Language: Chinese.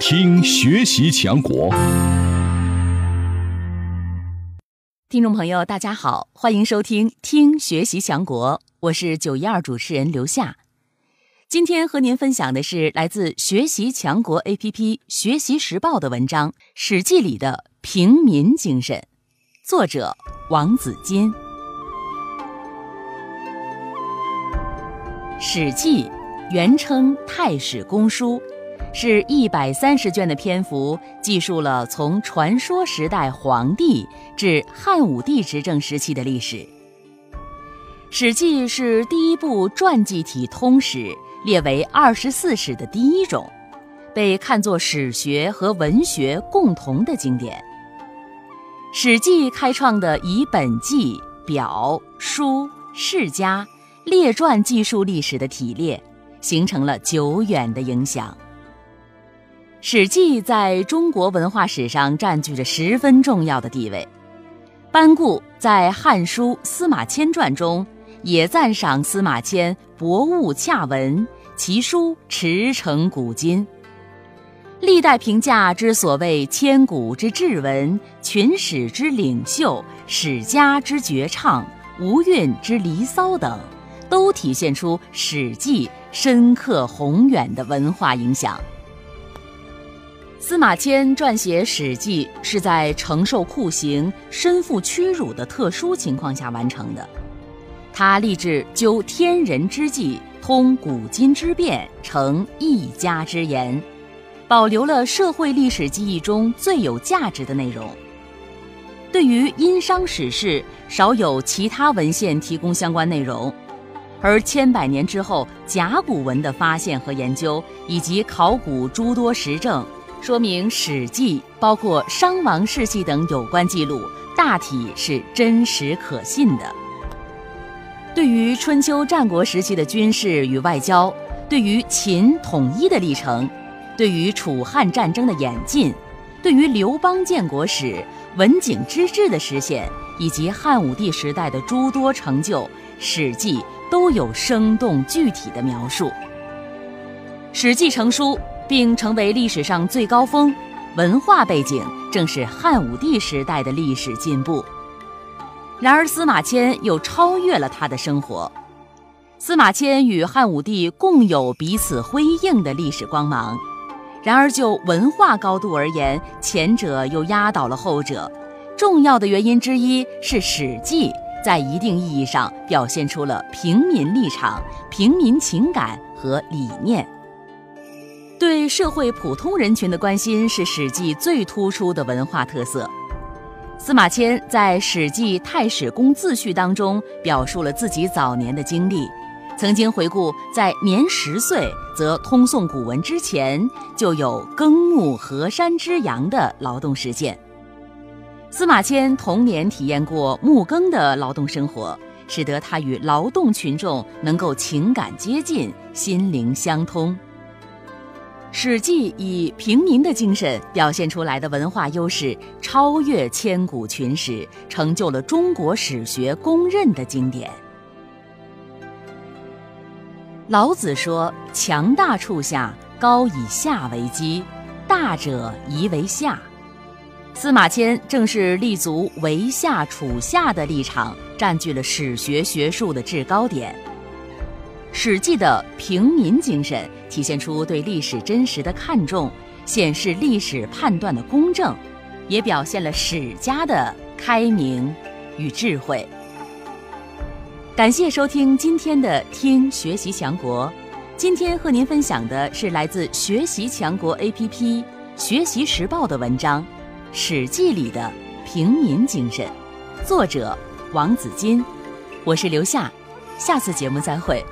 听学习强国。听众朋友，大家好，欢迎收听《听学习强国》，我是九一二主持人刘夏。今天和您分享的是来自学习强国 APP《学习时报》的文章《史记》里的平民精神，作者王子金。《史记》原称《太史公书》。是一百三十卷的篇幅，记述了从传说时代黄帝至汉武帝执政时期的历史。《史记》是第一部传记体通史，列为二十四史的第一种，被看作史学和文学共同的经典。《史记》开创的以本纪、表、书、世家、列传记述历史的体列，形成了久远的影响。《史记》在中国文化史上占据着十分重要的地位。班固在《汉书·司马迁传》中也赞赏司马迁博物洽文，其书驰骋古今。历代评价之所谓千古之至文、群史之领袖、史家之绝唱、无韵之离骚等，都体现出《史记》深刻宏远的文化影响。司马迁撰写《史记》是在承受酷刑、身负屈辱的特殊情况下完成的。他立志究天人之际，通古今之变，成一家之言，保留了社会历史记忆中最有价值的内容。对于殷商史事，少有其他文献提供相关内容，而千百年之后甲骨文的发现和研究，以及考古诸多实证。说明《史记》包括商王世系等有关记录大体是真实可信的。对于春秋战国时期的军事与外交，对于秦统一的历程，对于楚汉战争的演进，对于刘邦建国史、文景之治的实现，以及汉武帝时代的诸多成就，《史记》都有生动具体的描述。《史记》成书。并成为历史上最高峰，文化背景正是汉武帝时代的历史进步。然而，司马迁又超越了他的生活。司马迁与汉武帝共有彼此辉映的历史光芒，然而就文化高度而言，前者又压倒了后者。重要的原因之一是《史记》在一定意义上表现出了平民立场、平民情感和理念。对社会普通人群的关心是《史记》最突出的文化特色。司马迁在《史记·太史公自序》当中表述了自己早年的经历，曾经回顾在年十岁则通诵古文之前，就有耕牧河山之阳的劳动实践。司马迁童年体验过牧耕的劳动生活，使得他与劳动群众能够情感接近，心灵相通。《史记》以平民的精神表现出来的文化优势，超越千古群史，成就了中国史学公认的经典。老子说：“强大处下，高以下为基，大者宜为下。”司马迁正是立足为下处下的立场，占据了史学学术的制高点。《史记》的平民精神体现出对历史真实的看重，显示历史判断的公正，也表现了史家的开明与智慧。感谢收听今天的《听学习强国》，今天和您分享的是来自学习强国 APP《学习时报》的文章《史记》里的平民精神，作者王子金，我是刘夏，下次节目再会。